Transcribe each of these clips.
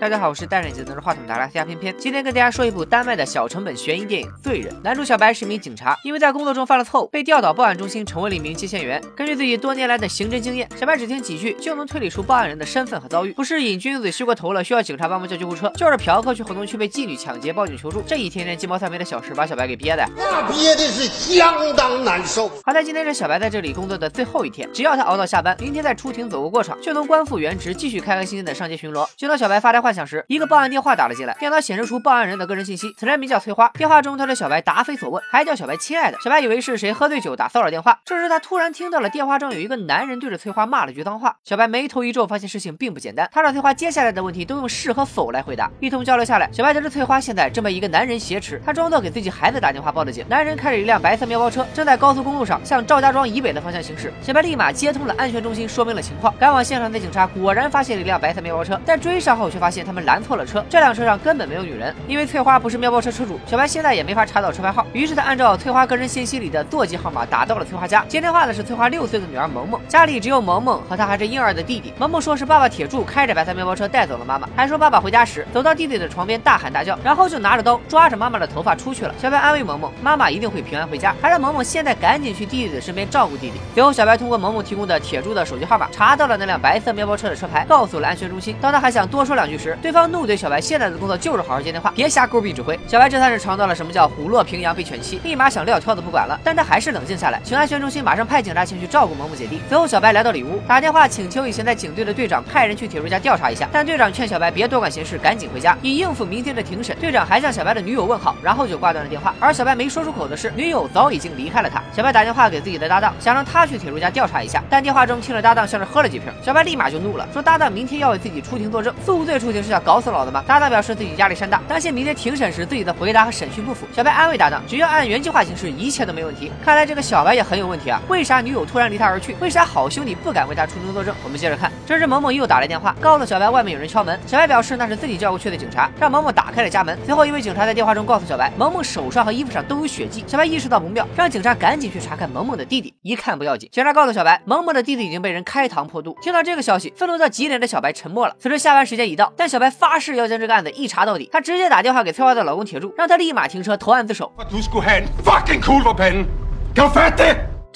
大家好，我是戴着眼镜拿着话筒的阿拉斯加偏偏。今天跟大家说一部丹麦的小成本悬疑电影《罪人》。男主小白是一名警察，因为在工作中犯了错误，被调到报案中心，成为了一名接线员。根据自己多年来的刑侦经验，小白只听几句就能推理出报案人的身份和遭遇。不是瘾君子吸过头了需要警察帮忙叫救护车，就是嫖客去活动区被妓女抢劫报警求助。这一天天鸡毛蒜皮的小事把小白给憋的，那憋的是相当难受。好在今天是小白在这里工作的最后一天，只要他熬到下班，明天再出庭走个过场，就能官复原职，继续开开心心的上街巡逻。就当小白发呆幻想时，一个报案电话打了进来，电脑显示出报案人的个人信息，此人名叫翠花。电话中他对小白答非所问，还叫小白亲爱的。小白以为是谁喝醉酒打骚扰电话，这时他突然听到了电话中有一个男人对着翠花骂了句脏话。小白眉头一皱，发现事情并不简单。他让翠花接下来的问题都用是和否来回答。一通交流下来，小白得知翠花现在正被一个男人挟持，他装作给自己孩子打电话报的警。男人开着一辆白色面包车，正在高速公路上向赵家庄以北的方向行驶。小白立马接通了安全中心，说明了情况。赶往现场的警察果然发现了一辆白色面包车，但追上后却发现他们拦错了车。这辆车上根本没有女人，因为翠花不是面包车车主。小白现在也没法查到车牌号，于是他按照翠花个人信息里的座机号码打到了翠花家。接电话的是翠花六岁的女儿萌萌，家里只有萌萌和她还是婴儿的弟弟。萌萌说是爸爸铁柱开着白色面包车带走了妈妈，还说爸爸回家时走到弟弟的床边大喊大叫，然后就拿着刀抓着妈妈的头发出去了。小白安慰萌萌，妈妈一定会平安回家，还让萌萌现在赶紧去弟弟的身边照顾弟弟。随后，小白通过萌萌提供的铁柱的手机号码查到了那辆白色面包车的车牌，告诉了安全中心。当他还想多说两句时，对方怒怼小白现在的工作就是好好接电话，别瞎勾逼指挥。小白这算是尝到了什么叫虎落平阳被犬欺，立马想撂挑子不管了。但他还是冷静下来，请安全中心马上派警察前去照顾萌萌姐弟。随后，小白来到里屋，打电话请求以前在警队的队长派人去铁柱家调查一下。但队长劝小白别多管闲事，赶紧回家，以应付明天的庭审。队长还向小白的女友问好，然后就挂断了电话。而小白没说出口的是，女友早已经离开了他。小白打电话给自己的搭档，想让他去铁柱家调查一下。但电话中听着搭档像是喝了几瓶，小白立马就怒了，说搭档明天要为自己出庭作证，宿醉出庭就是要搞死老子吗？搭档表示自己压力山大，担心明天庭审时自己的回答和审讯不符。小白安慰搭档，只要按原计划行事，一切都没问题。看来这个小白也很有问题啊！为啥女友突然离他而去？为啥好兄弟不敢为他出庭作证？我们接着看，这时萌萌又打来电话，告诉小白外面有人敲门。小白表示那是自己叫过去的警察，让萌萌打开了家门。随后一位警察在电话中告诉小白，萌萌手上和衣服上都有血迹。小白意识到不妙，让警察赶紧去查看萌萌的弟弟。一看不要紧，警察告诉小白，萌萌的弟弟已经被人开膛破肚。听到这个消息，愤怒到极点的小白沉默了。此时下班时间已到，但小白发誓要将这个案子一查到底。他直接打电话给翠花的老公铁柱，让他立马停车投案自首。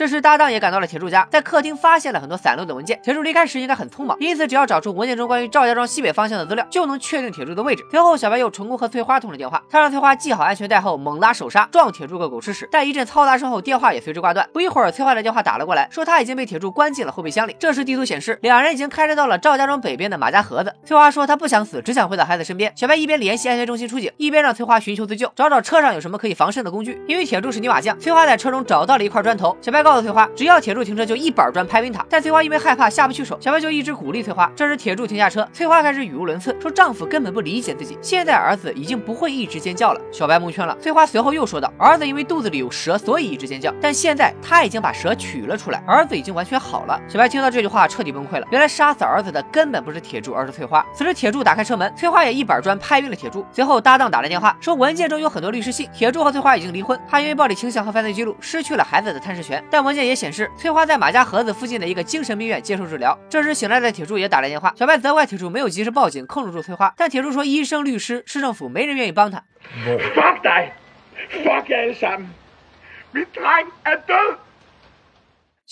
这时，搭档也赶到了铁柱家，在客厅发现了很多散落的文件。铁柱离开时应该很匆忙，因此只要找出文件中关于赵家庄西北方向的资料，就能确定铁柱的位置。随后，小白又成功和翠花通了电话，他让翠花系好安全带后，猛拉手刹，撞铁柱个狗吃屎。在一阵嘈杂声后，电话也随之挂断。不一会儿，翠花的电话打了过来，说他已经被铁柱关进了后备箱里。这时，地图显示两人已经开车到了赵家庄北边的马家河子。翠花说她不想死，只想回到孩子身边。小白一边联系安全中心出警，一边让翠花寻求自救，找找车上有什么可以防身的工具。因为铁柱是泥瓦匠，翠花在车中找到了一块砖头。小白告告诉翠花，只要。铁柱停车就一板砖拍晕他，但翠花因为害怕下不去手，小白就一直鼓励翠花。这时铁柱停下车，翠花开始语无伦次，说丈夫根本不理解自己，现在儿子已经不会一直尖叫了。小白蒙圈了。翠花随后又说道，儿子因为肚子里有蛇，所以一直尖叫，但现在他已经把蛇取了出来，儿子已经完全好了。小白听到这句话彻底崩溃了，原来杀死儿子的根本不是铁柱，而是翠花。此时铁柱打开车门，翠花也一板砖拍晕了铁柱。随后搭档打来电话，说文件中有很多律师信，铁柱和翠花已经离婚，他因为暴力倾向和犯罪记录失去了孩子的探视权，但文件也显示翠花在马家盒。子附近的一个精神病院接受治疗。这时醒来的铁柱也打来电话，小白责怪铁柱没有及时报警控制住翠花，但铁柱说医生、律师、市政府没人愿意帮他。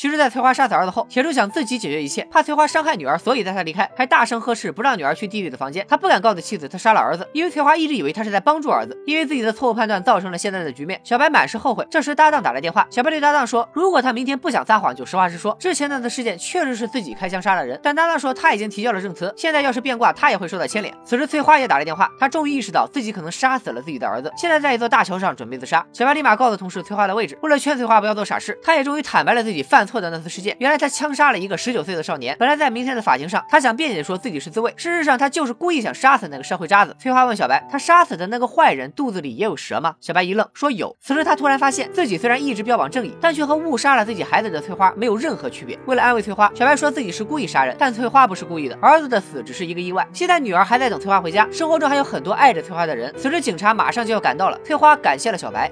其实，在翠花杀死儿子后，铁柱想自己解决一切，怕翠花伤害女儿，所以带她离开，还大声呵斥，不让女儿去弟弟的房间。他不敢告诉妻子他杀了儿子，因为翠花一直以为他是在帮助儿子。因为自己的错误判断造成了现在的局面，小白满是后悔。这时搭档打来电话，小白对搭档说，如果他明天不想撒谎，就实话实说，之前那次事件确实是自己开枪杀了人。但搭档说他已经提交了证词，现在要是变卦，他也会受到牵连。此时翠花也打来电话，他终于意识到自己可能杀死了自己的儿子，现在在一座大桥上准备自杀。小白立马告诉同事翠花的位置，为了劝翠花不要做傻事，他也终于坦白了自己犯错的那次事件。原来他枪杀了一个十九岁的少年。本来在明天的法庭上，他想辩解说自己是自卫，事实上他就是故意想杀死那个社会渣子。翠花问小白，他杀死的那个坏人肚子里也有蛇吗？小白一愣，说有。此时他突然发现自己虽然一直标榜正义，但却和误杀了自己孩子的翠花没有任何区别。为了安慰翠花，小白说自己是故意杀人，但翠花不是故意的，儿子的死只是一个意外。现在女儿还在等翠花回家，生活中还有很多爱着翠花的人。此时警察马上就要赶到了，翠花感谢了小白。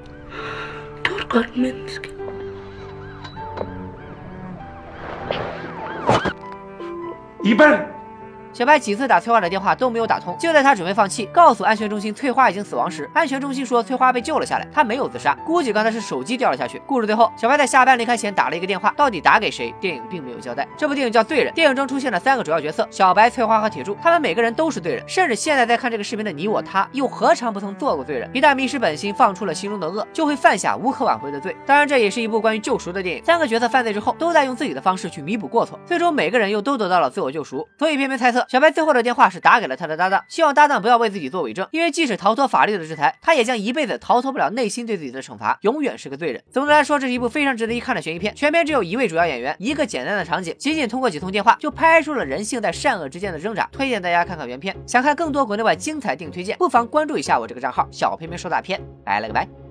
一半。小白几次打翠花的电话都没有打通，就在他准备放弃，告诉安全中心翠花已经死亡时，安全中心说翠花被救了下来，她没有自杀，估计刚才是手机掉了下去。故事最后，小白在下班离开前打了一个电话，到底打给谁？电影并没有交代。这部电影叫《罪人》，电影中出现了三个主要角色：小白、翠花和铁柱，他们每个人都是罪人，甚至现在在看这个视频的你我他，又何尝不曾做过罪人？一旦迷失本心，放出了心中的恶，就会犯下无可挽回的罪。当然，这也是一部关于救赎的电影。三个角色犯罪之后，都在用自己的方式去弥补过错，最终每个人又都得到了自我救赎。所以，片片猜测，小白最后的电话是打给了他的搭档，希望搭档不要为自己做伪证，因为即使逃脱法律的制裁，他也将一辈子逃脱不了内心对自己的惩罚，永远是个罪人。总的来说，这是一部非常值得一看的悬疑片。全片只有一位主要演员，一个简单的场景，仅仅通过几通电话就拍出了人性在善恶之间的挣扎。推荐大家看看原片。想看更多国内外精彩电影推荐，不妨关注一下我这个账号“小片片说大片”。拜了个拜。